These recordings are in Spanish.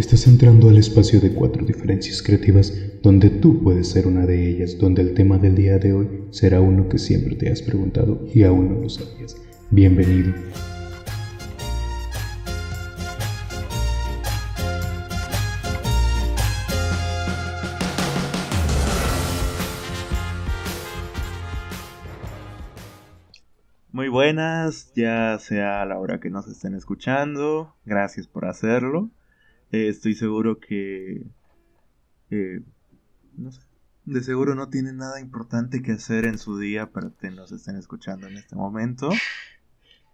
Estás entrando al espacio de cuatro diferencias creativas donde tú puedes ser una de ellas, donde el tema del día de hoy será uno que siempre te has preguntado y aún no lo sabías. Bienvenido. Muy buenas, ya sea la hora que nos estén escuchando, gracias por hacerlo. Eh, estoy seguro que... Eh, no sé. De seguro no tienen nada importante que hacer en su día para que nos estén escuchando en este momento.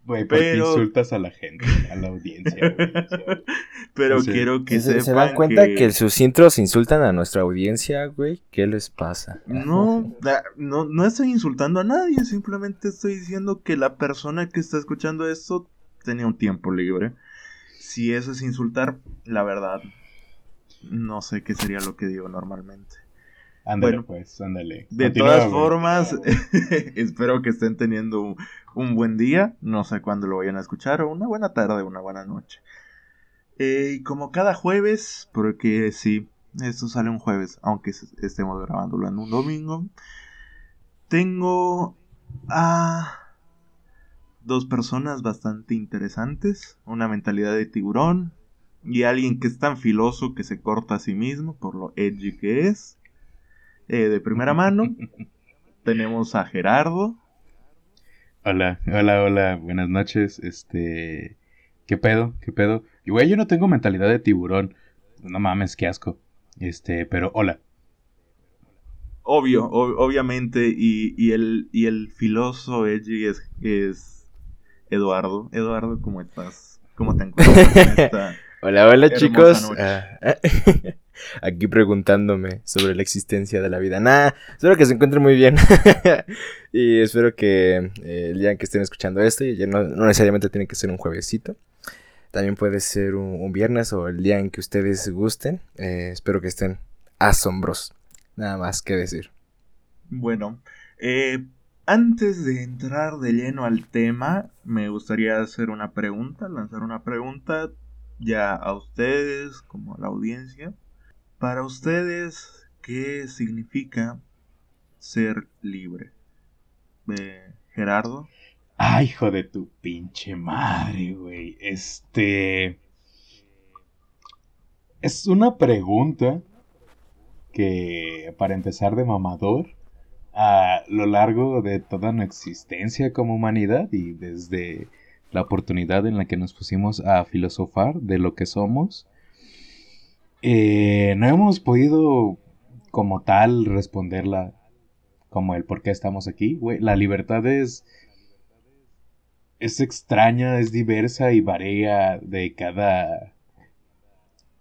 Güey, porque insultas a la gente, a la audiencia. Pero quiero que ¿Se, sepan ¿Se dan cuenta que... sus intros insultan a nuestra audiencia, güey? ¿Qué les pasa? No, no, no estoy insultando a nadie, simplemente estoy diciendo que la persona que está escuchando esto tenía un tiempo libre. Si eso es insultar, la verdad, no sé qué sería lo que digo normalmente. Ándale, Bueno, pues, ándale. De Continúa, todas güey. formas, espero que estén teniendo un, un buen día. No sé cuándo lo vayan a escuchar, o una buena tarde, una buena noche. Eh, y como cada jueves, porque sí, esto sale un jueves, aunque es- estemos grabándolo en un domingo, tengo a dos personas bastante interesantes, una mentalidad de tiburón y alguien que es tan filoso que se corta a sí mismo por lo edgy que es. Eh, de primera mano tenemos a Gerardo. Hola, hola, hola, buenas noches. Este, ¿qué pedo? ¿Qué pedo? Y güey, yo no tengo mentalidad de tiburón. No mames, qué asco. Este, pero hola. Obvio, ob- obviamente, y, y el, y el filoso edgy es, es Eduardo. Eduardo, ¿cómo estás? ¿Cómo te encuentras en esta- Hola, hola chicos. Ah, aquí preguntándome sobre la existencia de la vida. Nah, espero que se encuentren muy bien. y espero que eh, el día en que estén escuchando esto, y ya no, no necesariamente tiene que ser un juevesito. También puede ser un, un viernes o el día en que ustedes gusten. Eh, espero que estén asombrosos. Nada más que decir. Bueno, eh, antes de entrar de lleno al tema, me gustaría hacer una pregunta, lanzar una pregunta ya a ustedes como a la audiencia. Para ustedes, ¿qué significa ser libre? Eh, Gerardo. Ay, hijo de tu pinche madre, güey. Este. Es una pregunta que, para empezar de mamador, a lo largo de toda nuestra existencia como humanidad y desde la oportunidad en la que nos pusimos a filosofar de lo que somos, eh, no hemos podido como tal responderla como el por qué estamos aquí. La libertad es es extraña, es diversa y varía de cada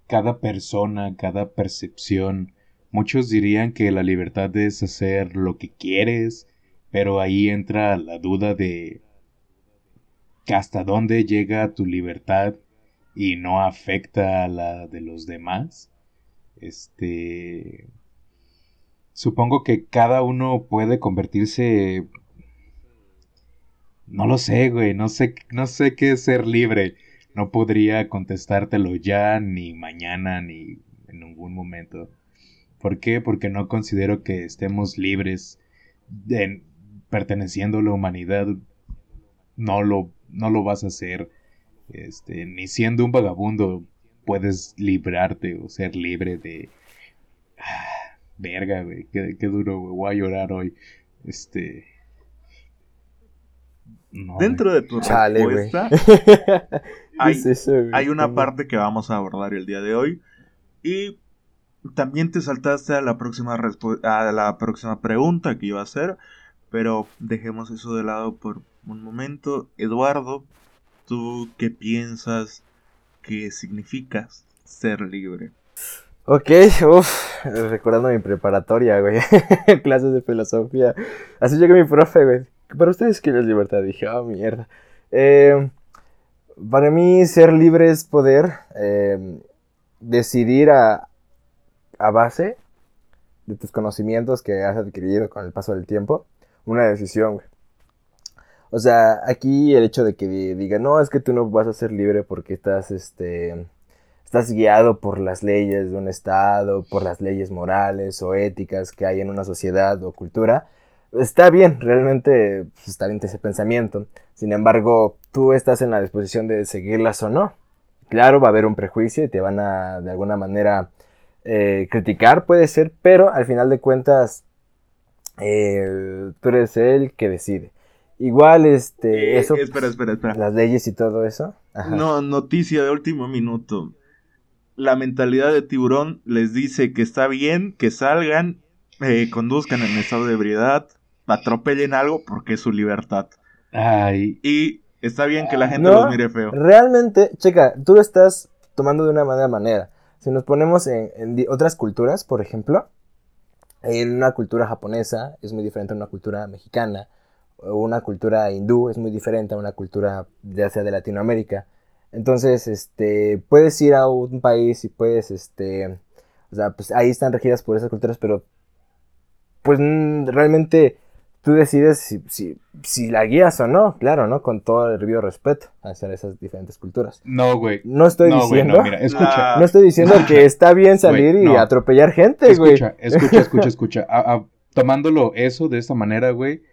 cada persona, cada percepción. Muchos dirían que la libertad es hacer lo que quieres, pero ahí entra la duda de hasta dónde llega tu libertad y no afecta a la de los demás. Este supongo que cada uno puede convertirse no lo sé, güey, no sé, no sé qué es ser libre. No podría contestártelo ya, ni mañana, ni en ningún momento. ¿Por qué? Porque no considero que estemos libres de perteneciendo a la humanidad. No lo, no lo vas a hacer. Este, ni siendo un vagabundo puedes librarte o ser libre de. Ah, verga, güey, qué, qué duro, güey. Voy a llorar hoy. Este. No, Dentro de tu Chale, respuesta ¿Qué hay, es eso, güey? hay una parte que vamos a abordar el día de hoy. Y también te saltaste a la próxima a la próxima pregunta que iba a hacer. Pero dejemos eso de lado por un momento. Eduardo, ¿tú qué piensas que significa ser libre? Ok, uff, recordando mi preparatoria, güey. Clases de filosofía. Así llegó mi profe, güey. Para ustedes, ¿qué es libertad? Dije, oh, mierda. Eh, para mí, ser libre es poder eh, decidir a, a base de tus conocimientos que has adquirido con el paso del tiempo, una decisión. O sea, aquí el hecho de que di- diga, no, es que tú no vas a ser libre porque estás, este, estás guiado por las leyes de un estado, por las leyes morales o éticas que hay en una sociedad o cultura, está bien, realmente pues, está bien ese pensamiento. Sin embargo, tú estás en la disposición de seguirlas o no. Claro, va a haber un prejuicio y te van a de alguna manera eh, criticar, puede ser, pero al final de cuentas, eh, tú eres el que decide. Igual, este, Eh, eso, espera, espera, espera. las leyes y todo eso. Ajá. No, noticia de último minuto. La mentalidad de tiburón les dice que está bien que salgan, eh, conduzcan en estado de ebriedad, atropellen algo porque es su libertad. Ay, Y está bien que la gente No. los mire feo. Realmente, checa, tú lo estás tomando de una manera manera. Si nos ponemos en, otras culturas, por ejemplo, en una cultura japonesa es muy diferente a una cultura mexicana, o una cultura hindú es muy diferente a una cultura ya sea de Latinoamérica. Entonces, este, puedes ir a un país y puedes, este, o sea, pues ahí están regidas por esas culturas, pero pues realmente tú decides si, si, si la guías o no, claro, ¿no? Con todo el debido respeto hacia esas diferentes culturas. no, güey. No estoy No, güey, diciendo, no, mira, escucha. No estoy diciendo que está bien salir Güey, y no. atropellar gente, güey. Escucha, escucha, escucha, escucha. A- a- tomándolo eso de esta manera, güey.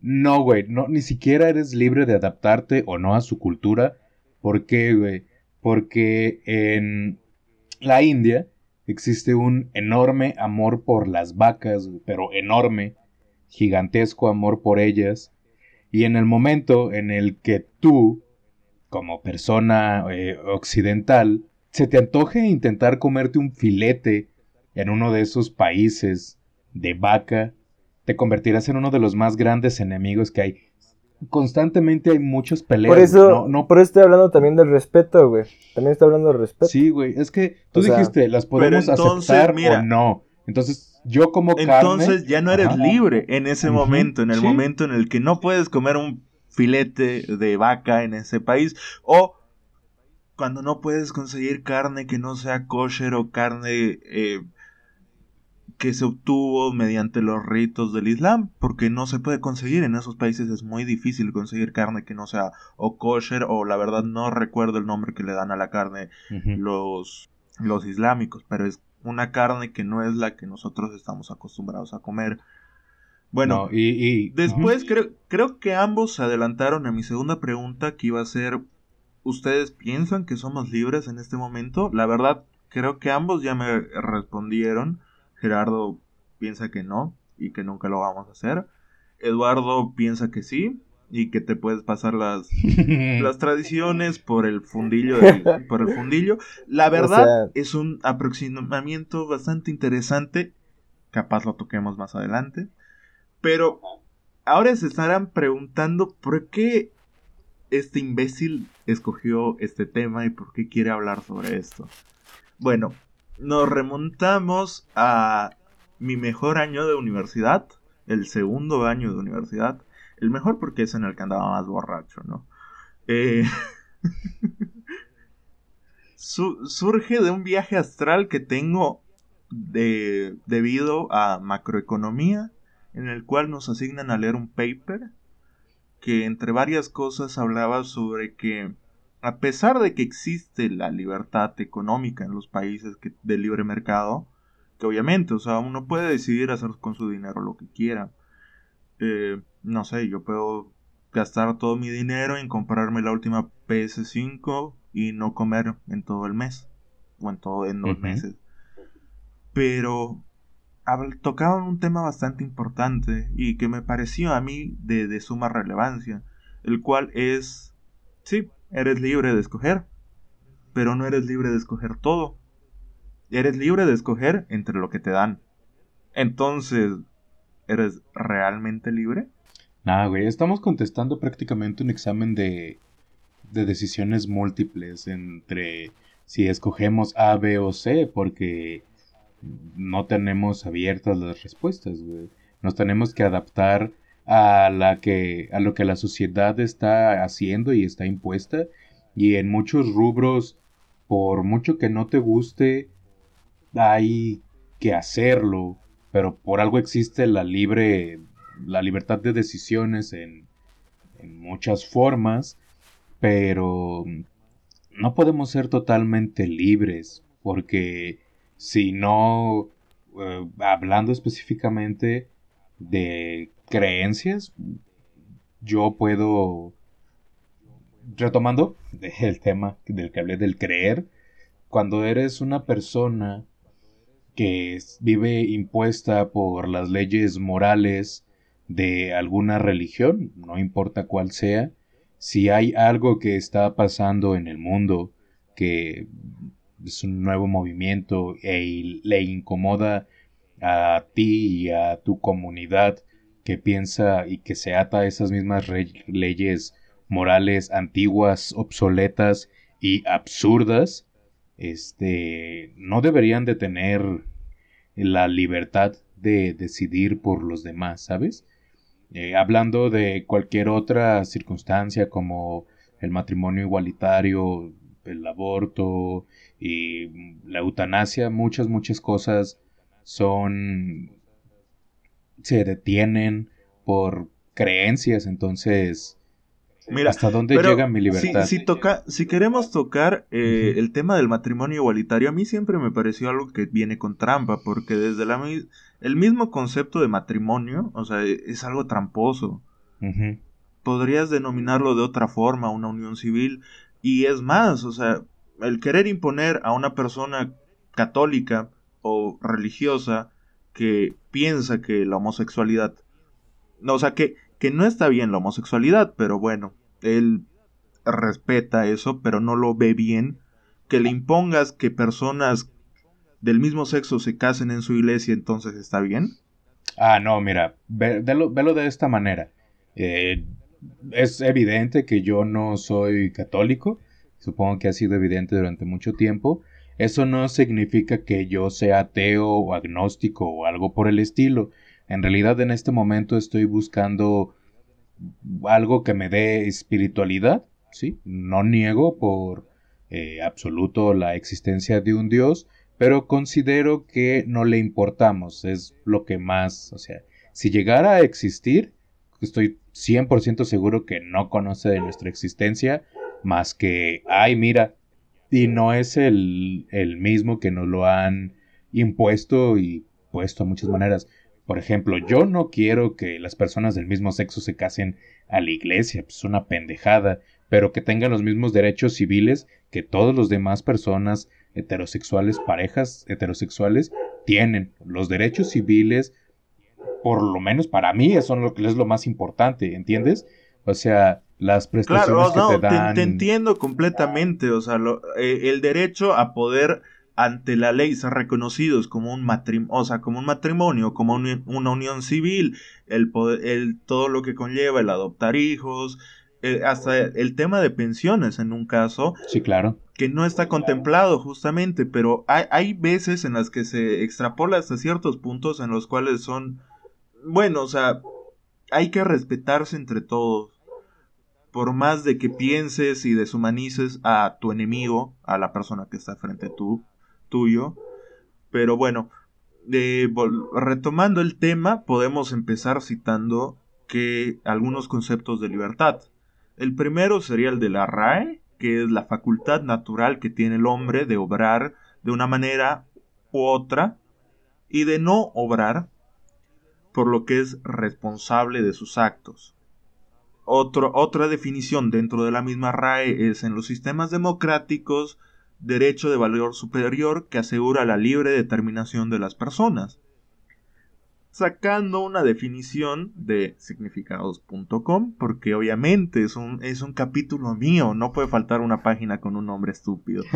No, güey. No, ni siquiera eres libre de adaptarte o no a su cultura. ¿Por qué, güey? Porque en la India existe un enorme amor por las vacas, güey, pero enorme, gigantesco amor por ellas. Y en el momento en el que tú, como persona eh, occidental, se te antoje intentar comerte un filete en uno de esos países de vaca, te convertirás en uno de los más grandes enemigos que hay. Constantemente hay muchas peleas. Por eso, No, no, por eso estoy hablando también del respeto, güey. También estoy hablando del respeto. Sí, güey. Es que tú O sea, dijiste, las podemos entonces, aceptar mira. o no. Entonces, yo como Entonces carne. ya no eres Ajá. libre en ese momento, en el sí. momento en el que no puedes comer un filete de vaca en ese país o cuando no puedes conseguir carne que no sea kosher o carne eh, que se obtuvo mediante los ritos del Islam, porque no se puede conseguir en esos países, es muy difícil conseguir carne que no sea o kosher o la verdad no recuerdo el nombre que le dan a la carne los, los islámicos, pero es una carne que no es la que nosotros estamos acostumbrados a comer. Bueno, No, y, y- después creo, creo que ambos se adelantaron a mi segunda pregunta que iba a ser, ¿ustedes piensan que somos libres en este momento? La verdad, creo que ambos ya me respondieron. Gerardo piensa que no y que nunca lo vamos a hacer. Eduardo piensa que sí y que te puedes pasar las las tradiciones por el fundillo del- por el fundillo. La verdad sea- es un aproximamiento bastante interesante. Capaz lo toquemos más adelante. Pero ahora se estarán preguntando por qué este imbécil escogió este tema y por qué quiere hablar sobre esto. Bueno nos remontamos a mi mejor año de universidad el segundo año de universidad el mejor porque es en el que andaba más borracho, ¿no? Eh, su- surge de un viaje astral que tengo de- debido a macroeconomía, en el cual nos asignan a leer un paper que entre varias cosas hablaba sobre que a pesar de que existe la libertad económica en los países que, de libre mercado, que obviamente, o sea, uno puede decidir hacer con su dinero lo que quiera. Eh, no sé, yo puedo gastar todo mi dinero en comprarme la última PS5 y no comer en todo el mes. O en todo en dos meses. Pero tocaban un tema bastante importante y que me pareció a mí de, de suma relevancia. El cual es, sí, eres libre de escoger. Pero no eres libre de escoger todo. Eres libre de escoger entre lo que te dan. Entonces, ¿eres realmente libre? Nah, güey, estamos contestando prácticamente un examen de, de decisiones múltiples entre si escogemos A, B o C, porque no tenemos abiertas las respuestas, güey. Nos tenemos que adaptar a la que a lo que la sociedad está haciendo y está impuesta y en muchos rubros por mucho que no te guste hay que hacerlo, pero por algo existe la libre la libertad de decisiones en, muchas formas, pero no podemos ser totalmente libres, porque si no, eh, hablando específicamente de creencias, yo puedo, retomando el tema del que hablé del creer, cuando eres una persona que vive impuesta por las leyes morales de alguna religión, no importa cuál sea, si hay algo que está pasando en el mundo que es un nuevo movimiento e le incomoda a ti y a tu comunidad que piensa y que se ata a esas mismas leyes morales antiguas, obsoletas y absurdas, este, no deberían de tener la libertad de decidir por los demás, ¿sabes? Eh, hablando de cualquier otra circunstancia como el matrimonio igualitario, el aborto y la eutanasia, muchas, muchas cosas son... se detienen por creencias, entonces... Mira, ¿hasta dónde llega mi libertad? Si, toca, si queremos tocar eh, el tema del matrimonio igualitario, a mí siempre me pareció algo que viene con trampa, porque desde la, el mismo concepto de matrimonio, o sea, es algo tramposo. Podrías denominarlo de otra forma, una unión civil. Y es más, o sea, el querer imponer a una persona católica o religiosa que piensa que la homosexualidad... No, o sea, que, que no está bien la homosexualidad, pero bueno, él respeta eso, pero no lo ve bien. Que le impongas que personas del mismo sexo se casen en su iglesia, entonces está bien? Ah, no, mira, velo, de esta manera. Eh, es evidente que yo no soy católico, supongo que ha sido evidente durante mucho tiempo. Eso no significa que yo sea ateo o agnóstico o algo por el estilo. En realidad en este momento estoy buscando algo que me dé espiritualidad, ¿sí? No niego por eh, absoluto la existencia de un Dios, pero considero que no le importamos, es lo que más, o sea, si llegara a existir, estoy 100% seguro que no conoce de nuestra existencia más que, ay, mira, y no es el, el mismo que nos lo han impuesto y puesto a muchas maneras. Por ejemplo, yo no quiero que las personas del mismo sexo se casen a la iglesia, pues es una pendejada, pero que tengan los mismos derechos civiles que todas las demás personas heterosexuales, parejas heterosexuales, tienen los derechos civiles, por lo menos para mí, eso es lo que es lo más importante, ¿entiendes? O sea, las prestaciones que te dan. Te, entiendo completamente, o sea, eh, el derecho a poder ante la ley ser reconocidos como un matrimonio, o sea, como un matrimonio, como una unión civil, el, poder, el todo lo que conlleva el adoptar hijos, eh, hasta el tema de pensiones en un caso. Sí, claro. Que no está contemplado justamente, pero hay, hay veces en las que se extrapola hasta ciertos puntos en los cuales son, bueno, o sea, hay que respetarse entre todos. Por más de que pienses y deshumanices a tu enemigo, a la persona que está frente a tú, tuyo. Pero bueno, eh, retomando el tema, podemos empezar citando que algunos conceptos de libertad. El primero sería el de la RAE, que es la facultad natural que tiene el hombre de obrar de una manera u otra y de no obrar, por lo que es responsable de sus actos. otra definición dentro de la misma RAE es en los sistemas democráticos derecho de valor superior que asegura la libre determinación de las personas sacando una definición de significados.com, porque obviamente es un, es un capítulo mío, no puede faltar una página con un nombre estúpido.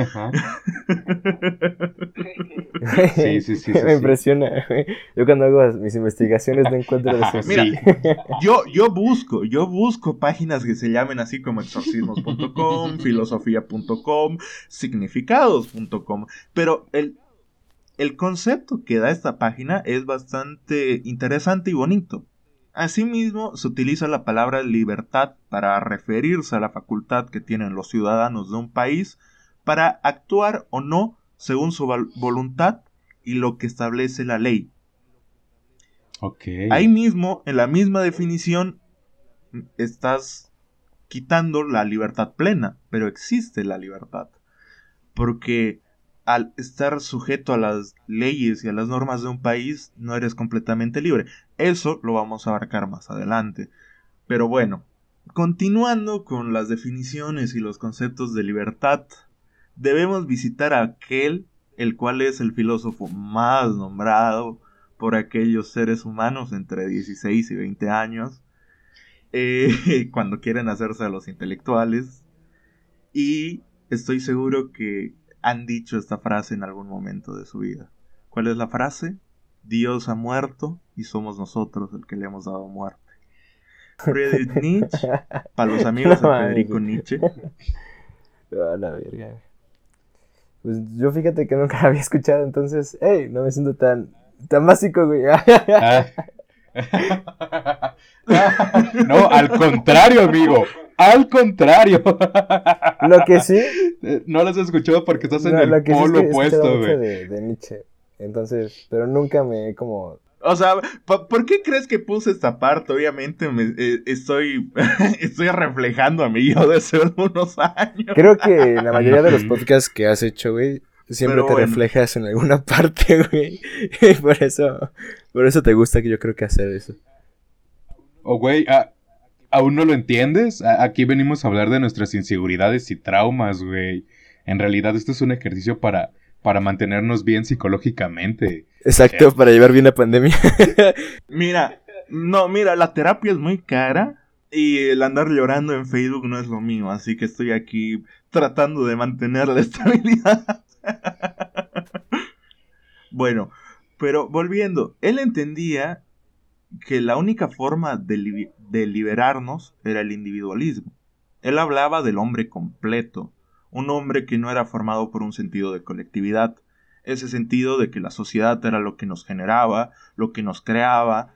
sí, sí, sí, Me impresiona. Yo cuando hago mis investigaciones no encuentro eso. Mira, yo, yo busco, yo busco páginas que se llamen así como exorcismos.com, filosofía.com, significados.com, pero el, el concepto que da esta página es bastante interesante y bonito. Asimismo, se utiliza la palabra libertad para referirse a la facultad que tienen los ciudadanos de un país para actuar o no según su voluntad y lo que establece la ley. Ahí mismo, en la misma definición, estás quitando la libertad plena, pero existe la libertad. Porque al estar sujeto a las leyes y a las normas de un país, no eres completamente libre. Eso lo vamos a abarcar más adelante. Pero bueno, continuando con las definiciones y los conceptos de libertad, debemos visitar a aquel el cual es el filósofo más nombrado por aquellos seres humanos entre 16 y 20 años, eh, cuando quieren hacerse a los intelectuales. Y estoy seguro que han dicho esta frase en algún momento de su vida. ¿Cuál es la frase? Dios ha muerto y somos nosotros el que le hemos dado muerte. Friedrich Nietzsche, para los amigos de Federico Nietzsche. A la verga. Pues yo fíjate que nunca había escuchado, entonces, hey, no me siento tan, tan básico, güey. Ah. no, al contrario, amigo. Al contrario. Lo que sí. No lo has escuchado porque estás en el polo opuesto, güey. De, de Nietzsche. Entonces, pero nunca me he como o sea, ¿por qué crees que puse esta parte? Obviamente me, eh, estoy, estoy reflejando a mí yo de hace unos años. Creo que la mayoría de los podcasts que has hecho, güey, siempre te reflejas en alguna parte, güey. por eso, por eso te gusta que yo creo que hacer eso. Oh, güey, ¿aún no lo entiendes? aquí venimos a hablar de nuestras inseguridades y traumas, güey. En realidad esto es un ejercicio para para mantenernos bien psicológicamente. Exacto, para llevar bien la pandemia. mira, no, mira, la terapia es muy cara y el andar llorando en Facebook no es lo mío, así que estoy aquí tratando de mantener la estabilidad. bueno, pero volviendo, él entendía que la única forma de, liberarnos era el individualismo. Él hablaba del hombre completo, un hombre que no era formado por un sentido de colectividad, ese sentido de que la sociedad era lo que nos generaba, lo que nos creaba.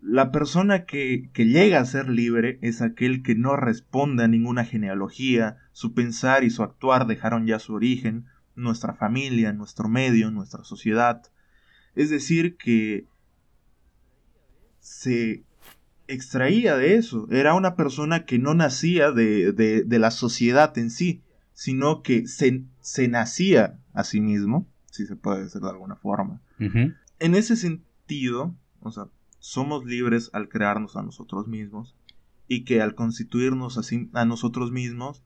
La persona que llega a ser libre es aquel que no responde a ninguna genealogía, su pensar y su actuar dejaron ya su origen, nuestra familia, nuestro medio, nuestra sociedad. Es decir, que se extraía de eso, era una persona que no nacía de, de, de la sociedad en sí, sino que se, se nacía a sí mismo, si se puede decir de alguna forma. En ese sentido, o sea, somos libres al crearnos a nosotros mismos y que al constituirnos así a nosotros mismos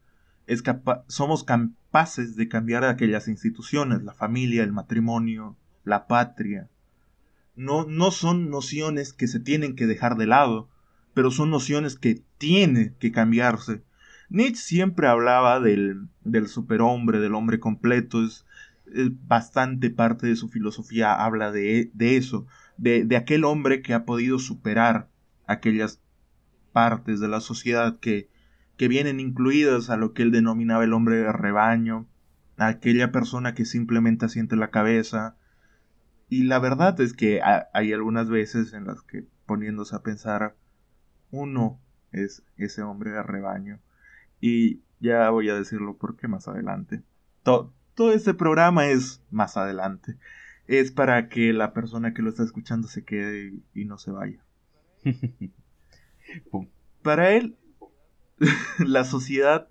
es somos capaces de cambiar aquellas instituciones, la familia, el matrimonio, la patria. No, no son nociones que se tienen que dejar de lado, pero son nociones que tienen que cambiarse Nietzsche siempre hablaba del, del superhombre, del hombre completo, es, bastante parte de su filosofía habla de, eso, de, de, aquel hombre que ha podido superar aquellas partes de la sociedad que, que vienen incluidas a lo que él denominaba el hombre de rebaño, aquella persona que simplemente asiente la cabeza. Y la verdad es que hay algunas veces en las que poniéndose a pensar, uno es ese hombre de rebaño. Y ya voy a decirlo porque más adelante. Todo, todo este programa es más adelante. Es para que la persona que lo está escuchando se quede y, no se vaya. para él, la sociedad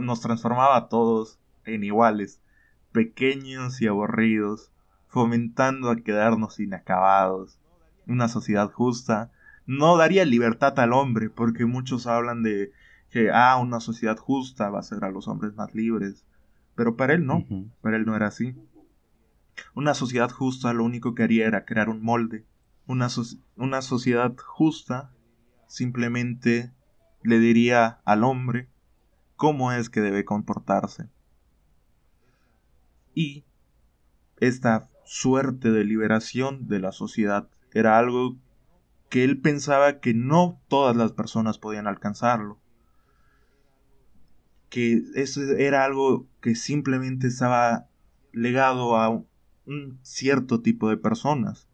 nos transformaba a todos en iguales, pequeños y aburridos, fomentando a quedarnos inacabados. Una sociedad justa no daría libertad al hombre, porque muchos hablan de que, ah, una sociedad justa va a hacer a los hombres más libres. Pero para él no, para él no era así. Una sociedad justa lo único que haría era crear un molde. Una, una sociedad justa simplemente le diría al hombre cómo es que debe comportarse. Y esta suerte de liberación de la sociedad era algo que él pensaba que no todas las personas podían alcanzarlo que eso era algo que simplemente estaba legado a un cierto tipo de personas.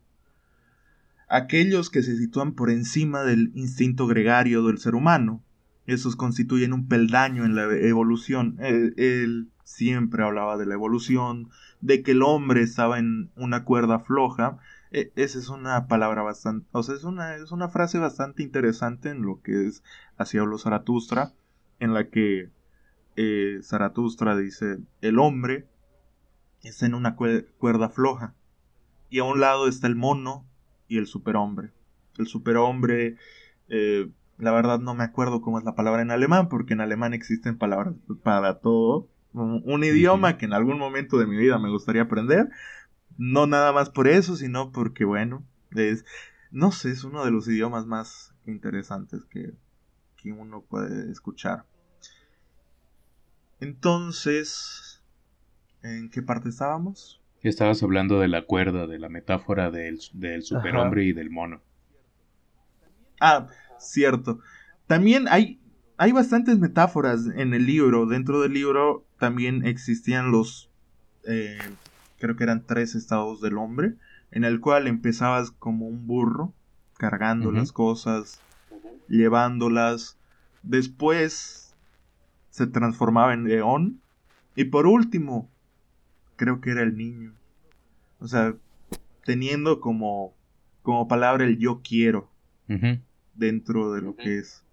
Aquellos que se sitúan por encima del instinto gregario del ser humano, esos constituyen un peldaño en la evolución. Él, siempre hablaba de la evolución, de que el hombre estaba en una cuerda floja. E, esa es una palabra bastante, o sea, es una, es una frase bastante interesante en lo que es hacia los Zaratustra en la que eh, Zaratustra dice, el hombre está en una cuerda floja y a un lado está el mono y el superhombre. El superhombre, eh, la verdad no me acuerdo cómo es la palabra en alemán, porque en alemán existen palabras para todo. Un, idioma que en algún momento de mi vida me gustaría aprender. No nada más por eso, sino porque, bueno, es, no sé, es uno de los idiomas más interesantes que, que uno puede escuchar. Entonces, ¿en qué parte estábamos? Estabas hablando de la cuerda, de la metáfora del, del superhombre y del mono. Ah, cierto. También hay, hay bastantes metáforas en el libro. Dentro del libro también existían los, eh, creo que eran tres estados del hombre, en el cual empezabas como un burro, cargando las cosas, llevándolas. Después se transformaba en león. Y por último, creo que era el niño. O sea, teniendo como, como palabra el yo quiero dentro de lo que es.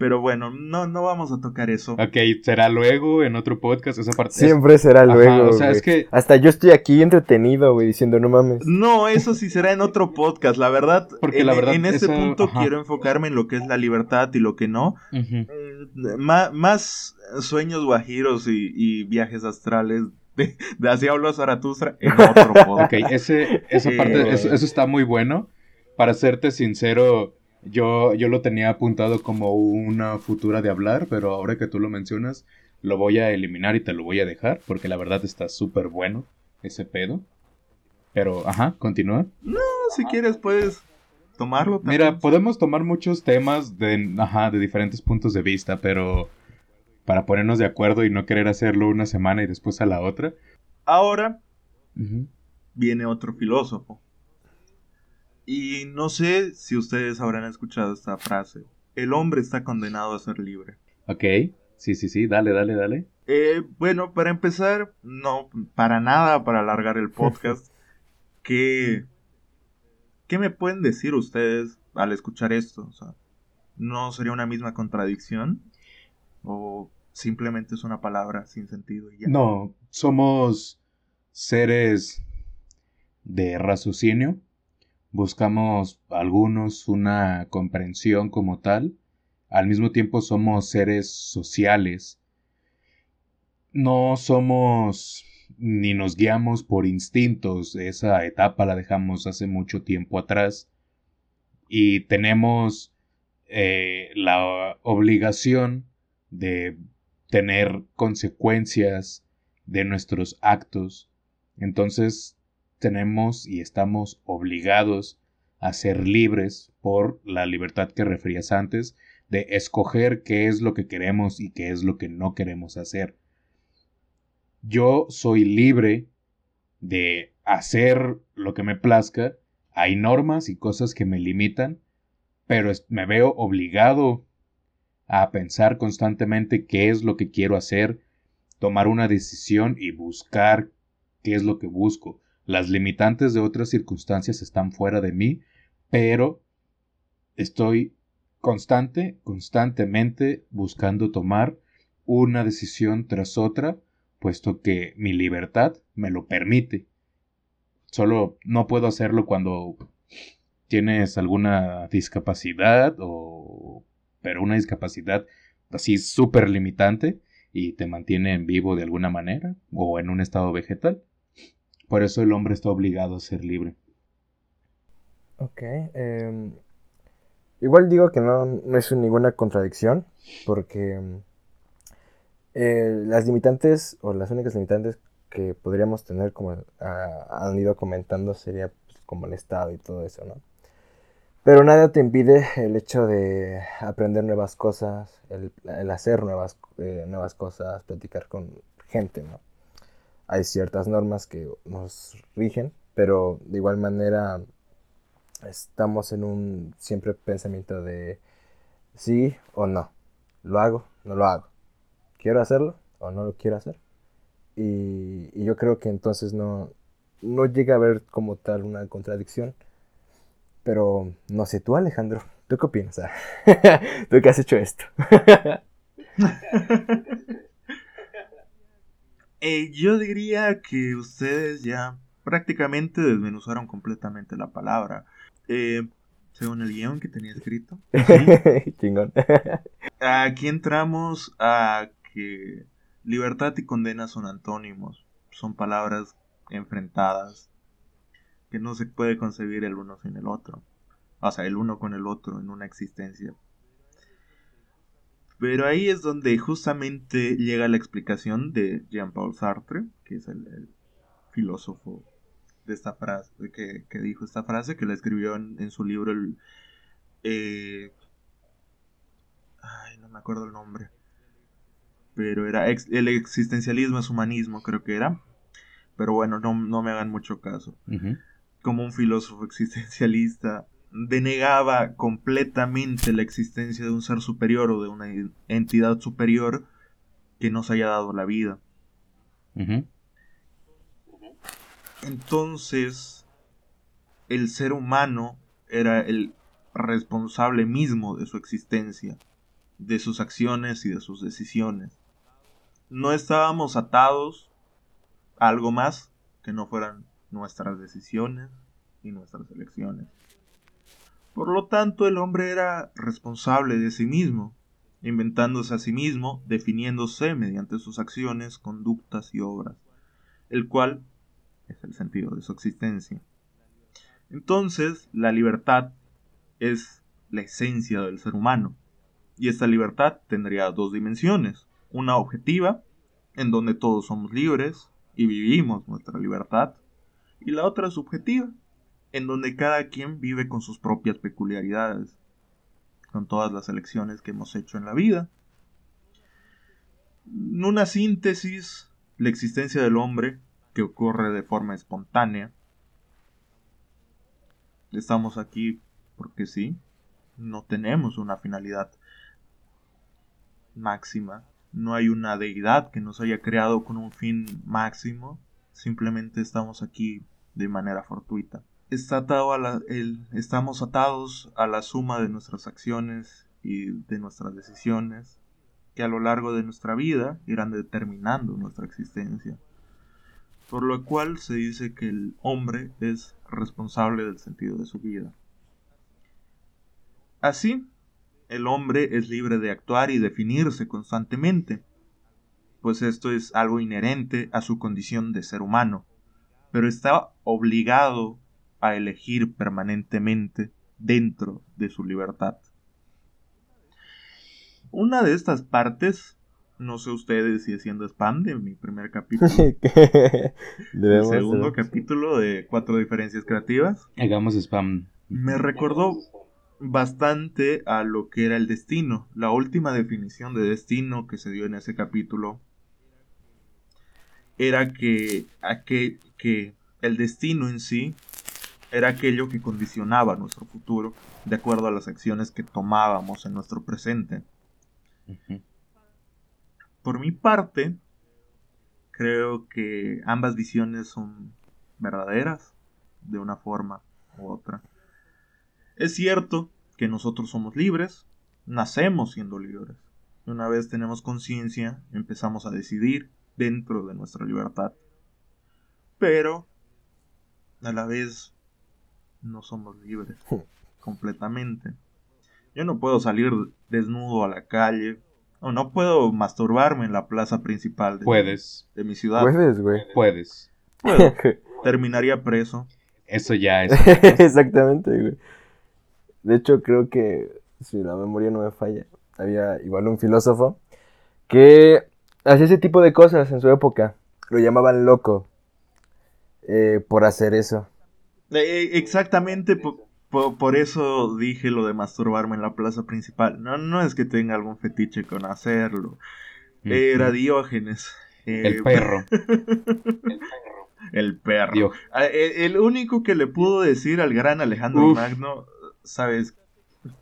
Pero bueno, no, no vamos a tocar eso. Ok, será luego en otro podcast esa parte. Siempre será luego. o sea, es que... Hasta yo estoy aquí entretenido, güey, diciendo no mames. No, eso sí será en otro podcast. La verdad, Porque en, la verdad, en ese punto quiero enfocarme en lo que es la libertad y lo que no. Eh, más, sueños guajiros y, viajes astrales de, así habló Zaratustra en otro podcast. ok, ese, esa parte, eso, eso está muy bueno. Para serte sincero, yo, yo lo tenía apuntado como una futura de hablar, pero ahora que tú lo mencionas, lo voy a eliminar y te lo voy a dejar, porque la verdad está súper bueno ese pedo. Pero, ajá, continúa. No, si quieres puedes tomarlo. Mira, podemos tomar muchos temas de, ajá, de diferentes puntos de vista, pero para ponernos de acuerdo y no querer hacerlo una semana y después a la otra. Ahora viene otro filósofo y no sé si ustedes habrán escuchado esta frase. El hombre está condenado a ser libre. Ok, sí, sí, sí, dale, dale, dale. Eh, bueno, para empezar, no, para nada, para alargar el podcast, ¿qué, ¿qué me pueden decir ustedes al escuchar esto? O sea, ¿no sería una misma contradicción? ¿O simplemente es una palabra sin sentido y ya? No, somos seres de raciocinio buscamos algunos una comprensión como tal, al mismo tiempo somos seres sociales, no somos ni nos guiamos por instintos, esa etapa la dejamos hace mucho tiempo atrás. Y tenemos eh, la obligación de tener consecuencias de nuestros actos. Entonces tenemos y estamos obligados a ser libres por la libertad que referías antes de escoger qué es lo que queremos y qué es lo que no queremos hacer. Yo soy libre de hacer lo que me plazca, hay normas y cosas que me limitan, pero me veo obligado a pensar constantemente qué es lo que quiero hacer, tomar una decisión y buscar qué es lo que busco. Las limitantes de otras circunstancias están fuera de mí, pero estoy constante, constantemente buscando tomar una decisión tras otra, puesto que mi libertad me lo permite. Solo no puedo hacerlo cuando tienes alguna discapacidad o pero una discapacidad así súper limitante y te mantiene en vivo de alguna manera o en un estado vegetal. Por eso el hombre está obligado a ser libre. Ok. Em, igual digo que no, no, es ninguna contradicción, porque em, eh, las limitantes, o las únicas limitantes que podríamos tener, como han ido comentando, sería pues, como el Estado y todo eso, ¿no? Pero nada te impide el hecho de aprender nuevas cosas, el, hacer nuevas, eh, nuevas cosas, platicar con gente, ¿no? Hay ciertas normas que nos rigen, pero de igual manera estamos en un siempre pensamiento de sí o no. Lo hago, no lo hago. ¿Quiero hacerlo o no lo quiero hacer? Y, yo creo que entonces no, no llega a haber como tal una contradicción. Pero no sé, tú Alejandro, ¿tú qué opinas? ¿Tú qué has hecho esto? Eh, yo diría que ustedes ya prácticamente desmenuzaron completamente la palabra. Eh, según el guion que tenía escrito. Chingón. Aquí entramos a que libertad y condena son antónimos. Son palabras enfrentadas. Que no se puede concebir el uno sin el otro. O sea, el uno con el otro en una existencia pero ahí es donde justamente llega la explicación de Jean-Paul Sartre, que es el, filósofo de esta frase, que, que, dijo esta frase, que la escribió en, su libro el... Eh, ay, no me acuerdo el nombre. Pero era el existencialismo es humanismo, creo que era. Pero bueno, no, no me hagan mucho caso. Como un filósofo existencialista denegaba completamente la existencia de un ser superior o de una entidad superior que nos haya dado la vida. Entonces, el ser humano era el responsable mismo de su existencia, de sus acciones y de sus decisiones. No estábamos atados a algo más que no fueran nuestras decisiones y nuestras elecciones. Por lo tanto, el hombre era responsable de sí mismo, inventándose a sí mismo, definiéndose mediante sus acciones, conductas y obras, el cual es el sentido de su existencia. Entonces, la libertad es la esencia del ser humano, y esta libertad tendría dos dimensiones, una objetiva, en donde todos somos libres y vivimos nuestra libertad, y la otra subjetiva, en donde cada quien vive con sus propias peculiaridades, con todas las elecciones que hemos hecho en la vida. En una síntesis, la existencia del hombre, que ocurre de forma espontánea, estamos aquí porque sí, no tenemos una finalidad máxima, no hay una deidad que nos haya creado con un fin máximo, simplemente estamos aquí de manera fortuita está atado a la, estamos atados a la suma de nuestras acciones y de nuestras decisiones que a lo largo de nuestra vida irán determinando nuestra existencia. Por lo cual se dice que el hombre es responsable del sentido de su vida. Así, el hombre es libre de actuar y definirse constantemente, pues esto es algo inherente a su condición de ser humano, pero está obligado a elegir permanentemente dentro de su libertad. Una de estas partes, no sé ustedes si haciendo spam de mi primer capítulo. el segundo capítulo de Cuatro Diferencias Creativas. Hagamos spam. Me recordó bastante a lo que era el destino. La última definición de destino que se dio en ese capítulo era que, que el destino en sí era aquello que condicionaba nuestro futuro de acuerdo a las acciones que tomábamos en nuestro presente. Por mi parte, creo que ambas visiones son verdaderas de una forma u otra. Es cierto que nosotros somos libres, nacemos siendo libres. Una vez tenemos conciencia, empezamos a decidir dentro de nuestra libertad. Pero, a la vez, no somos libres completamente. Yo no puedo salir desnudo a la calle. O no puedo masturbarme en la plaza principal de, Puedes. de mi ciudad. Puedes, güey. Puedes. Terminaría preso. Eso ya es. Exactamente, güey. De hecho, creo que, si la memoria no me falla, había igual un filósofo que hacía ese tipo de cosas en su época. Lo llamaban loco eh, por hacer eso. Eh, exactamente por, eso dije lo de masturbarme en la plaza principal. No, no es que tenga algún fetiche con hacerlo. Era Diógenes. el eh, perro. el perro. Ah, e, el, único que le pudo decir al gran Alejandro Magno, sabes,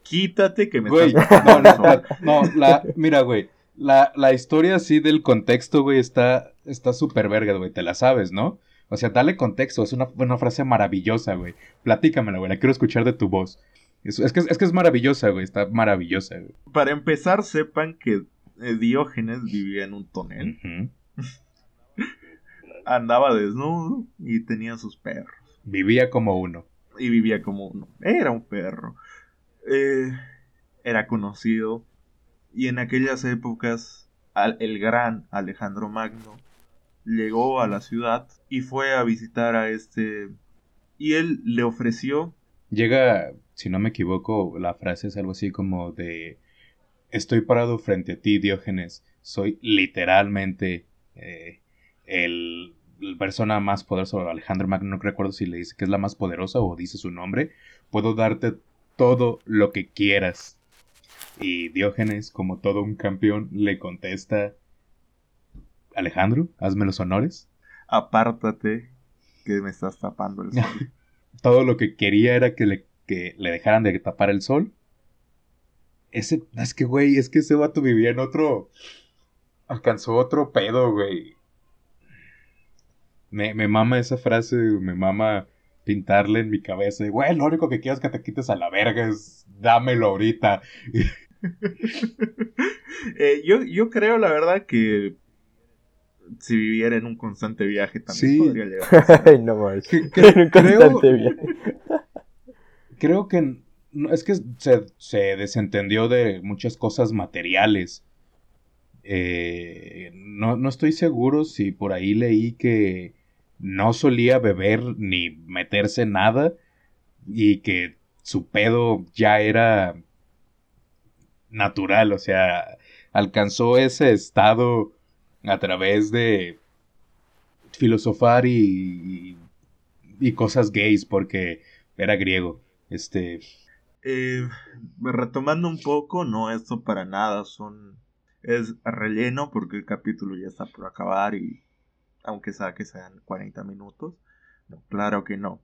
quítate que me estás... No, no, no, la, mira, güey. La, la historia así del contexto, güey, está súper verga, güey. Te la sabes, ¿no? O sea, dale contexto, es una, una frase maravillosa, güey. Platícamela, güey, la quiero escuchar de tu voz. Es, que, es que es maravillosa, güey, está maravillosa, güey. Para empezar, sepan que eh, Diógenes vivía en un tonel. Andaba desnudo y tenía sus perros. Vivía como uno. Y vivía como uno. Era un perro. Eh, era conocido. Y en aquellas épocas, el gran Alejandro Magno llegó a la ciudad y fue a visitar a este... Y él le ofreció... Llega, si no me equivoco, la frase es algo así como de... Estoy parado frente a ti, Diógenes. Soy literalmente eh, el, persona más poderosa. Alejandro Magno, no recuerdo si le dice que es la más poderosa o dice su nombre. Puedo darte todo lo que quieras. Y Diógenes, como todo un campeón, le contesta Alejandro, hazme los honores. Apártate, que me estás tapando el sol. Todo lo que quería era que le, que le dejaran de tapar el sol. Ese, es que, güey, es que ese vato vivía en otro. Alcanzó otro pedo, güey. Me, me mama esa frase, me mama pintarle en mi cabeza. Güey, lo único que quiero es que te quites a la verga, es dámelo ahorita. Eh, yo, yo creo, la verdad, que si viviera en un constante viaje también podría llegar. Ay, no más. un constante viaje. creo que es que se, desentendió de muchas cosas materiales. Eh, no, no, estoy seguro si por ahí leí que no solía beber ni meterse nada y que su pedo ya era natural, o sea, alcanzó ese estado a través de filosofar y, y, cosas gays porque era griego. Este. Eh, retomando un poco, no, esto para nada son. Es relleno porque el capítulo ya está por acabar y. Aunque sea que sean 40 minutos. No, claro que no.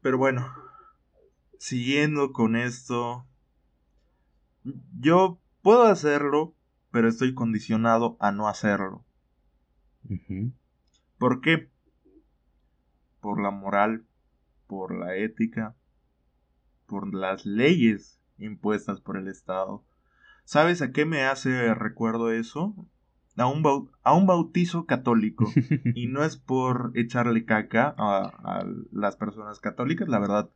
Pero bueno. Siguiendo con esto. Yo puedo hacerlo pero estoy condicionado a no hacerlo. ¿Por qué? Por la moral, por la ética, por las leyes impuestas por el Estado. ¿Sabes a qué me hace recuerdo eso? A un, a un bautizo católico. y no es por echarle caca a, a, las personas católicas, la verdad.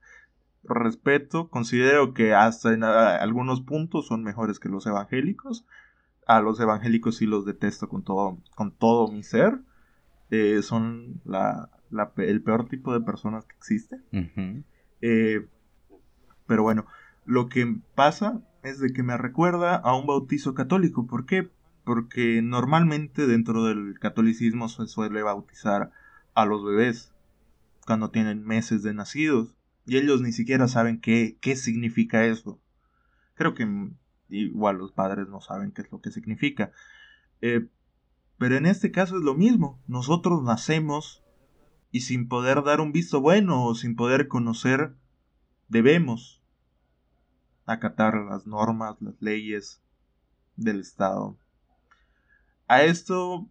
Respeto, considero que hasta en algunos puntos son mejores que los evangélicos, a los evangélicos sí los detesto con todo, con todo mi ser. Eh, son la, el peor tipo de personas que existe. Eh, pero bueno, lo que pasa es de que me recuerda a un bautizo católico. ¿Por qué? Porque normalmente dentro del catolicismo se suele bautizar a los bebés cuando tienen meses de nacidos. Y ellos ni siquiera saben qué, qué significa eso. Creo que igual los padres no saben qué es lo que significa. Eh, pero en este caso es lo mismo. Nosotros nacemos y sin poder dar un visto bueno o sin poder conocer, debemos acatar las normas, las leyes del Estado. A esto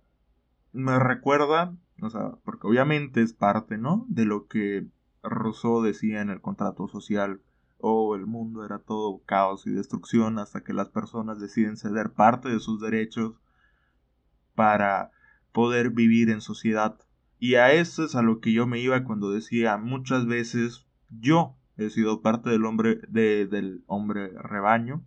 me recuerda, o sea, porque obviamente es parte, ¿no? De lo que Rousseau decía en el contrato social oh, el mundo era todo caos y destrucción hasta que las personas deciden ceder parte de sus derechos para poder vivir en sociedad. Y a eso es a lo que yo me iba cuando decía muchas veces yo he sido parte del hombre del hombre rebaño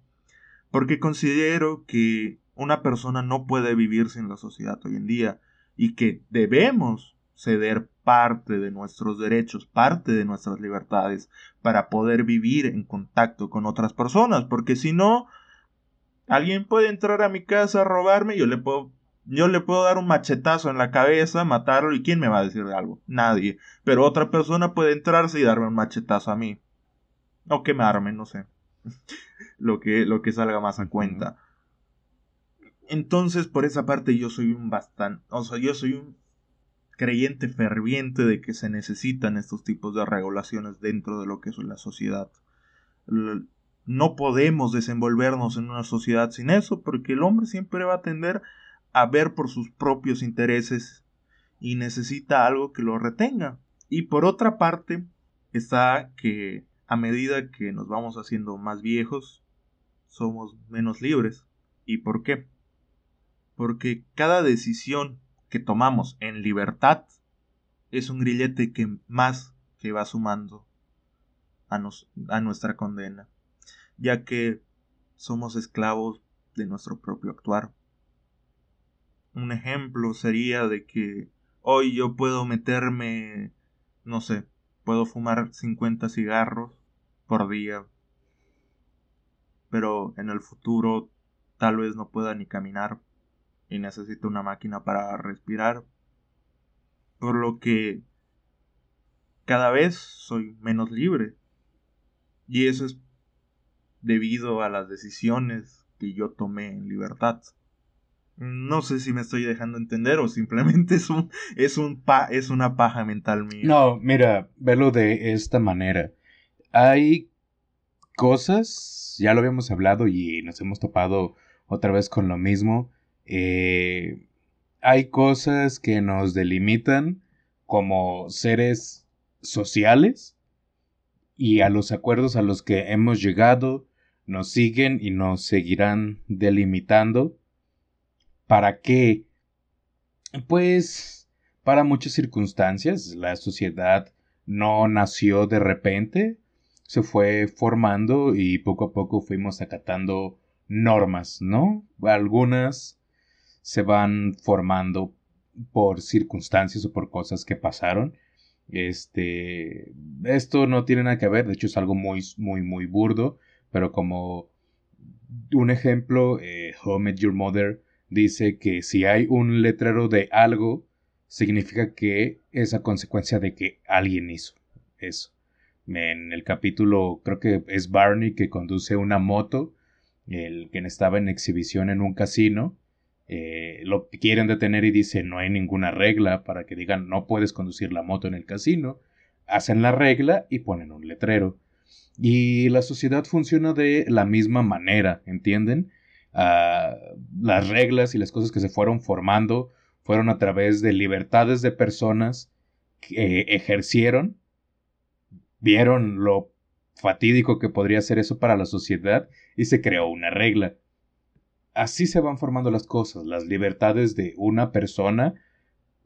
porque considero que una persona no puede vivir sin la sociedad hoy en día y que debemos ceder parte de nuestros derechos, parte de nuestras libertades, para poder vivir en contacto con otras personas, porque si no, alguien puede entrar a mi casa a robarme, yo le puedo yo le puedo dar un machetazo en la cabeza, matarlo y quién me va a decir algo? Nadie. Pero otra persona puede entrarse y darme un machetazo a mí. O que me arme, no sé. lo, que, lo que salga más a cuenta. Entonces, por esa parte, yo soy un bastante. O sea, yo soy un creyente ferviente de que se necesitan estos tipos de regulaciones dentro de lo que es la sociedad. No podemos desenvolvernos en una sociedad sin eso porque el hombre siempre va a tender a ver por sus propios intereses y necesita algo que lo retenga. Y por otra parte está que a medida que nos vamos haciendo más viejos, somos menos libres. ¿Y por qué? Porque cada decisión que tomamos en libertad es un grillete que más que va sumando a, a nuestra condena, ya que somos esclavos de nuestro propio actuar. Un ejemplo sería de que hoy yo puedo meterme, no sé, puedo fumar 50 cigarros por día, pero en el futuro tal vez no pueda ni caminar y necesito una máquina para respirar, por lo que cada vez soy menos libre. Y eso es debido a las decisiones que yo tomé en libertad. No sé si me estoy dejando entender o simplemente es un es un pa, es una paja mental mía. No, mira, verlo de esta manera. Hay cosas, ya lo habíamos hablado y nos hemos topado otra vez con lo mismo. Eh, hay cosas que nos delimitan como seres sociales y a los acuerdos a los que hemos llegado nos siguen y nos seguirán delimitando. ¿Para qué? Pues para muchas circunstancias la sociedad no nació de repente, se fue formando y poco a poco fuimos acatando normas, ¿no? Algunas se van formando por circunstancias o por cosas que pasaron. Este, esto no tiene nada que ver, de hecho es algo muy, muy, muy burdo, pero como un ejemplo, eh, Your Mother dice que si hay un letrero de algo, significa que es a consecuencia de que alguien hizo eso. En el capítulo, creo que es Barney que conduce una moto el quien estaba en exhibición en un casino, eh, lo quieren detener y dice no hay ninguna regla para que digan no puedes conducir la moto en el casino. Hacen la regla y ponen un letrero. Y la sociedad funciona de la misma manera, ¿entienden? Ah, las reglas y las cosas que se fueron formando fueron a través de libertades de personas que ejercieron, vieron lo fatídico que podría ser eso para la sociedad y se creó una regla. Así se van formando las cosas. Las libertades de una persona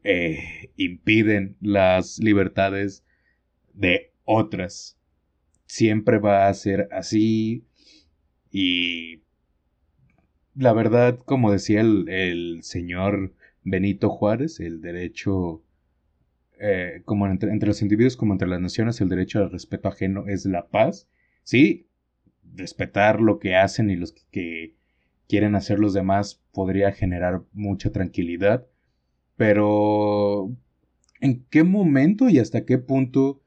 eh, impiden las libertades de otras. Siempre va a ser así y la verdad, como decía el, señor Benito Juárez, el derecho eh, como entre, los individuos como entre las naciones, el derecho al respeto ajeno es la paz. Sí, respetar lo que hacen y los que, quieren hacer los demás podría generar mucha tranquilidad. Pero, ¿en qué momento y hasta qué punto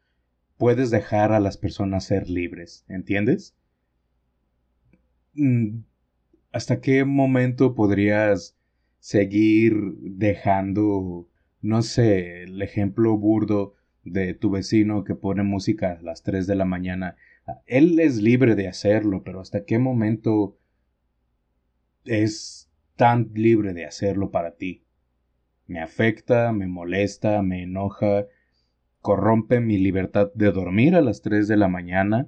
puedes dejar a las personas ser libres? ¿Entiendes? Mm, ¿Hasta qué momento podrías seguir dejando no sé, el ejemplo burdo de tu vecino que pone música a las 3 de la mañana, él es libre de hacerlo, pero ¿hasta qué momento es tan libre de hacerlo para ti? Me afecta, me molesta, me enoja, corrompe mi libertad de dormir a las 3 de la mañana.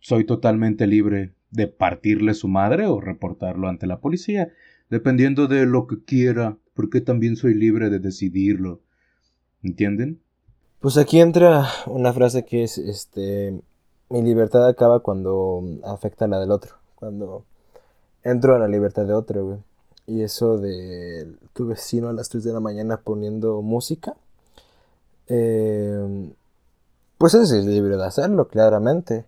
Soy totalmente libre de partirle su madre o reportarlo ante la policía, dependiendo de lo que quiera porque también soy libre de decidirlo. ¿Entienden? Pues aquí entra una frase que es, este, mi libertad acaba cuando afecta a la del otro, cuando entro a la libertad de otro, güey. Y eso de tu vecino a las 3 de la mañana poniendo música, eh, pues es libre de hacerlo, claramente,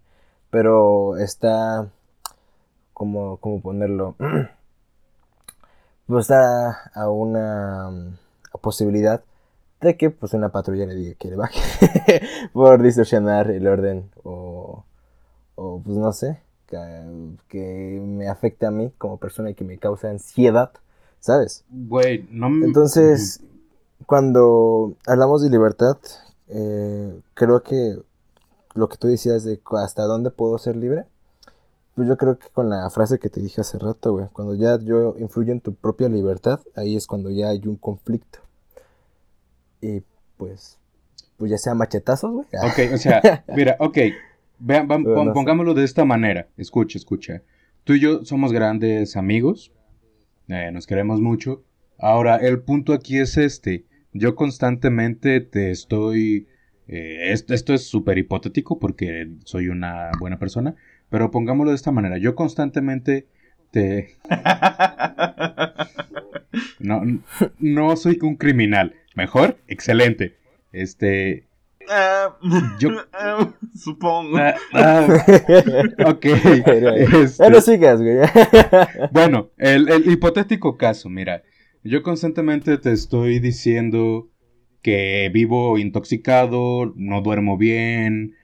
pero está, como, como ponerlo, pues da a una mm, posibilidad de que pues una patrulla le diga que le baje por distorsionar el orden o, o pues no sé, que, me afecte a mí como persona y que me causa ansiedad, ¿sabes? Güey, no me... Entonces, cuando hablamos de libertad, eh, creo que lo que tú decías de hasta dónde puedo ser libre, pues yo creo que con la frase que te dije hace rato, güey, cuando ya yo influyo en tu propia libertad, ahí es cuando ya hay un conflicto. Y pues, pues ya sea machetazos, güey. Ok, o sea, mira, ok, vean, pongámoslo de esta manera, escucha, escucha. tú y yo somos grandes amigos, eh, nos queremos mucho. Ahora, el punto aquí es este. Yo constantemente te estoy... Eh, esto, esto, es súper hipotético porque soy una buena persona, pero pongámoslo de esta manera. Yo constantemente te... No, no soy un criminal. Mejor, excelente. Este, yo supongo. Ah, ah, ok. Este, sigas, güey. bueno, el, el, hipotético caso, mira. Yo constantemente te estoy diciendo que vivo intoxicado, no duermo bien,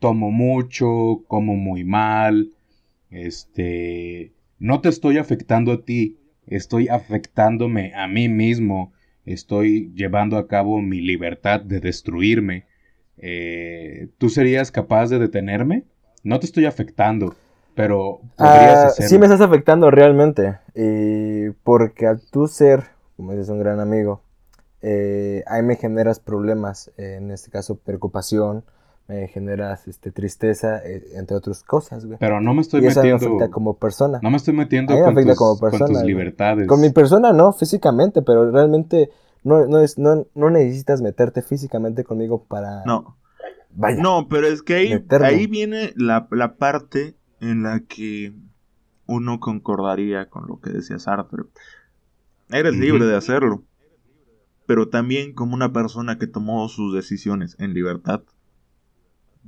tomo mucho, como muy mal. Este. No te estoy afectando a ti, estoy afectándome a mí mismo estoy llevando a cabo mi libertad de destruirme. Eh, ¿Tú serías capaz de detenerme? No te estoy afectando, pero podrías ah, Sí me estás afectando realmente. Y porque al tú ser, como dices, un gran amigo, eh, ahí me generas problemas, en este caso preocupación, me generas este, tristeza, eh, entre otras cosas, güey. Pero no me estoy y eso metiendo... me afecta como persona. No me estoy metiendo con, tus, como persona, con tus libertades. Con mi persona no, físicamente, pero realmente no, no, es, no, no necesitas meterte físicamente conmigo para... No. Vaya, no, pero es que ahí, ahí viene la, la parte en la que uno concordaría con lo que decía Sartre. Eres libre de hacerlo, pero también como una persona que tomó sus decisiones en libertad,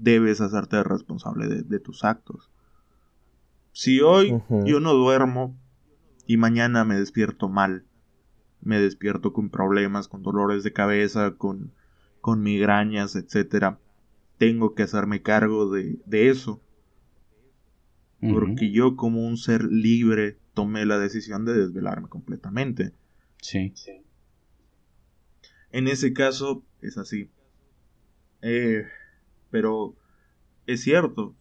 debes hacerte responsable de, tus actos. Si hoy yo no duermo y mañana me despierto mal, me despierto con problemas, con dolores de cabeza, con, con migrañas, etc. Tengo que hacerme cargo de, de eso. Porque yo como un ser libre tomé la decisión de desvelarme completamente. Sí. sí. En ese caso es así. Eh, pero es cierto,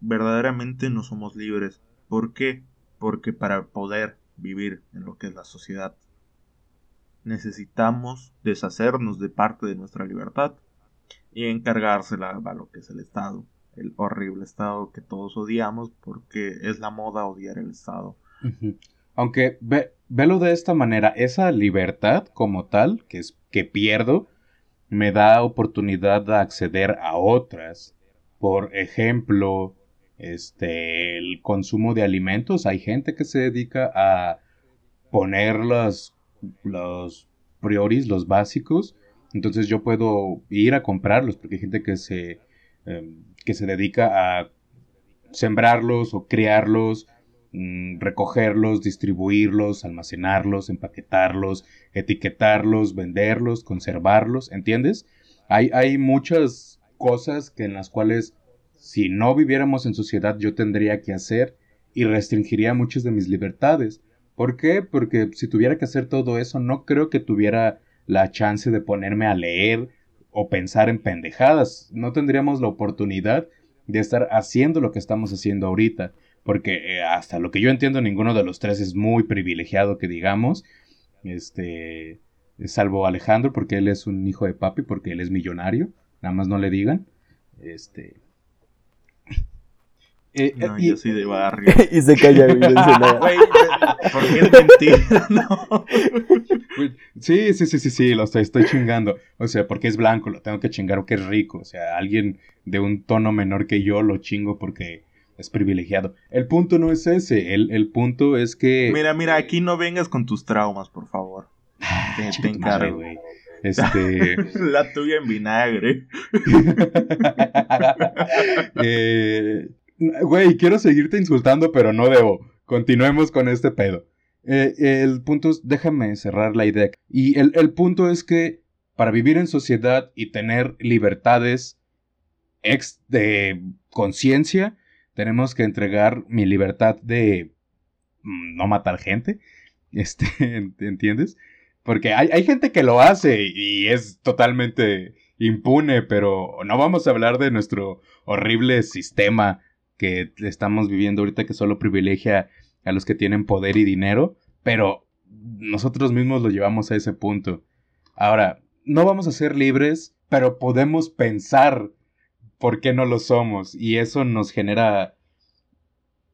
verdaderamente no somos libres. ¿Por qué? Porque para poder vivir en lo que es la sociedad, necesitamos deshacernos de parte de nuestra libertad y encargársela a lo que es el Estado, el horrible Estado que todos odiamos porque es la moda odiar el Estado. Aunque ve, velo de esta manera, esa libertad como tal, que es que pierdo, me da oportunidad de acceder a otras. Por ejemplo, este, el consumo de alimentos. Hay gente que se dedica a poner los, los prioris, los básicos. Entonces yo puedo ir a comprarlos porque hay gente que se, em, que se dedica a sembrarlos o criarlos, mm, recogerlos, distribuirlos, almacenarlos, empaquetarlos, etiquetarlos, venderlos, conservarlos, ¿entiendes? Hay, hay muchas cosas que en las cuales si no viviéramos en sociedad yo tendría que hacer y restringiría muchas de mis libertades. ¿Por qué? Porque si tuviera que hacer todo eso no creo que tuviera la chance de ponerme a leer o pensar en pendejadas. No tendríamos la oportunidad de estar haciendo lo que estamos haciendo ahorita. Porque eh, hasta lo que yo entiendo, ninguno de los tres es muy privilegiado, que digamos. Este. Salvo Alejandro, porque él es un hijo de papi, porque él es millonario. Nada más no le digan. Este. Eh, no, y, yo soy de barrio. y se calla, güey. ¿Por qué mentira? No. Sí, sí, sí, sí, sí, lo estoy, estoy chingando. O sea, porque es blanco, lo tengo que chingar porque es rico. O sea, alguien de un tono menor que yo lo chingo porque es privilegiado. El punto no es ese, el, el punto es que... Mira, mira, aquí no vengas con tus traumas, por favor. Ah, te, te encargo. Este... La tuya en vinagre. eh, Güey, quiero seguirte insultando, pero no debo. Continuemos con este pedo. Eh, el punto es, déjame cerrar la idea. Y el, el punto es que para vivir en sociedad y tener libertades ex de conciencia, tenemos que entregar mi libertad de mm, no matar gente. Este, ¿entiendes? Porque hay, hay, gente que lo hace y es totalmente impune, pero no vamos a hablar de nuestro horrible sistema que estamos viviendo ahorita que solo privilegia a los que tienen poder y dinero, pero nosotros mismos lo llevamos a ese punto. Ahora, no vamos a ser libres, pero podemos pensar por qué no lo somos y eso nos genera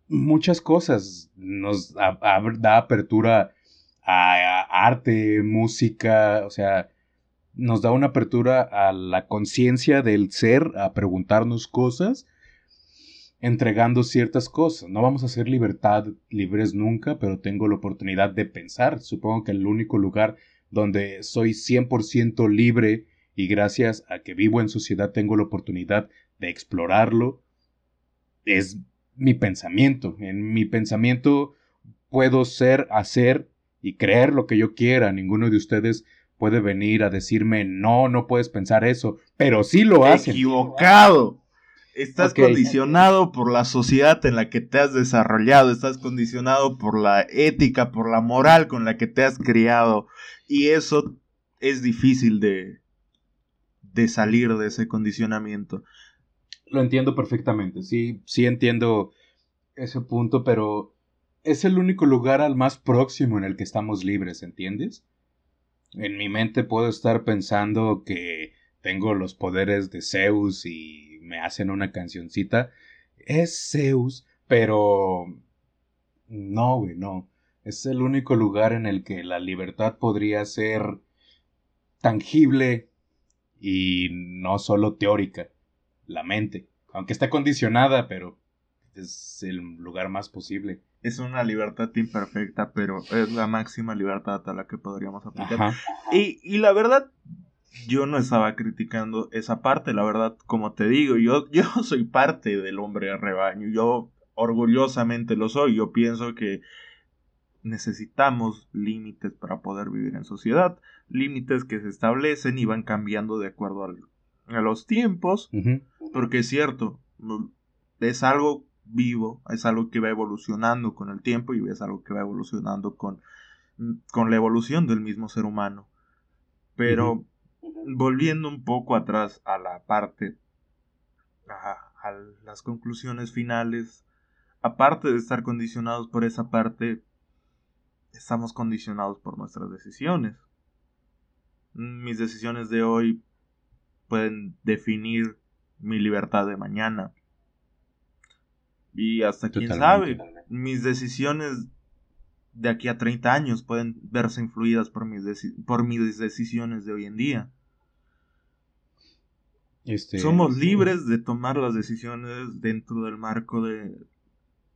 muchas cosas. Nos da apertura a, arte, música, o sea, nos da una apertura a la conciencia del ser, a preguntarnos cosas, entregando ciertas cosas. No vamos a ser libertad libres nunca, pero tengo la oportunidad de pensar. Supongo que el único lugar donde soy 100% libre y gracias a que vivo en sociedad tengo la oportunidad de explorarlo, es mi pensamiento. En mi pensamiento puedo ser, hacer y creer lo que yo quiera. Ninguno de ustedes puede venir a decirme, no, no puedes pensar eso, pero sí lo hacen. Equivocado. Estás condicionado por la sociedad en la que te has desarrollado, estás condicionado por la ética, por la moral con la que te has criado. Y eso es difícil de, de salir de ese condicionamiento. Lo entiendo perfectamente, sí, sí entiendo ese punto, pero es el único lugar al más próximo en el que estamos libres, ¿entiendes? En mi mente puedo estar pensando que tengo los poderes de Zeus y me hacen una cancioncita. Es Zeus, pero... No, güey, no. Es el único lugar en el que la libertad podría ser tangible y no solo teórica. La mente. Aunque está condicionada, pero es el lugar más posible es una libertad imperfecta, pero es la máxima libertad a la que podríamos aplicar. Y, y, la verdad, yo no estaba criticando esa parte, la verdad, como te digo, yo, yo soy parte del hombre de rebaño, yo orgullosamente lo soy, yo pienso que necesitamos límites para poder vivir en sociedad, límites que se establecen y van cambiando de acuerdo a los tiempos, porque es cierto, es algo vivo, es algo que va evolucionando con el tiempo y es algo que va evolucionando con, con la evolución del mismo ser humano. Pero volviendo un poco atrás a la parte, a, a las conclusiones finales, aparte de estar condicionados por esa parte, estamos condicionados por nuestras decisiones. Mis decisiones de hoy pueden definir mi libertad de mañana. Y hasta quién sabe, mis decisiones de aquí a 30 años pueden verse influidas por mis, por mis decisiones de hoy en día. Este, Somos libres de tomar las decisiones dentro del marco de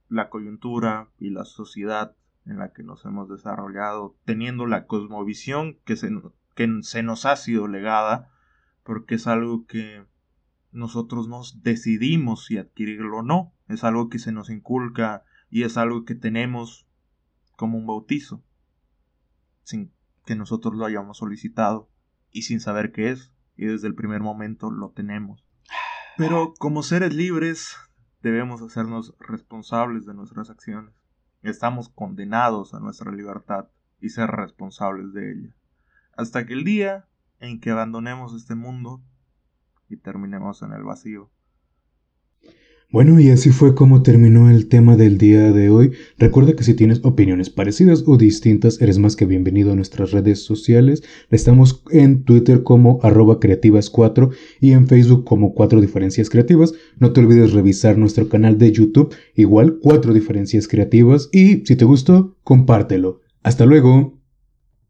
la coyuntura y la sociedad en la que nos hemos desarrollado, teniendo la cosmovisión que se, que se nos ha sido legada, porque es algo que nosotros nos decidimos si adquirirlo o no. Es algo que se nos inculca y es algo que tenemos como un bautizo, sin que nosotros lo hayamos solicitado y sin saber qué es, y desde el primer momento lo tenemos. Pero como seres libres debemos hacernos responsables de nuestras acciones. Estamos condenados a nuestra libertad y ser responsables de ella. Hasta que el día en que abandonemos este mundo y terminemos en el vacío. Bueno, y así fue como terminó el tema del día de hoy. Recuerda que si tienes opiniones parecidas o distintas, eres más que bienvenido a nuestras redes sociales. Estamos en Twitter como arroba creativas4 y en Facebook como 4 diferencias creativas. No te olvides revisar nuestro canal de YouTube, igual 4 diferencias creativas. Y si te gustó, compártelo. Hasta luego.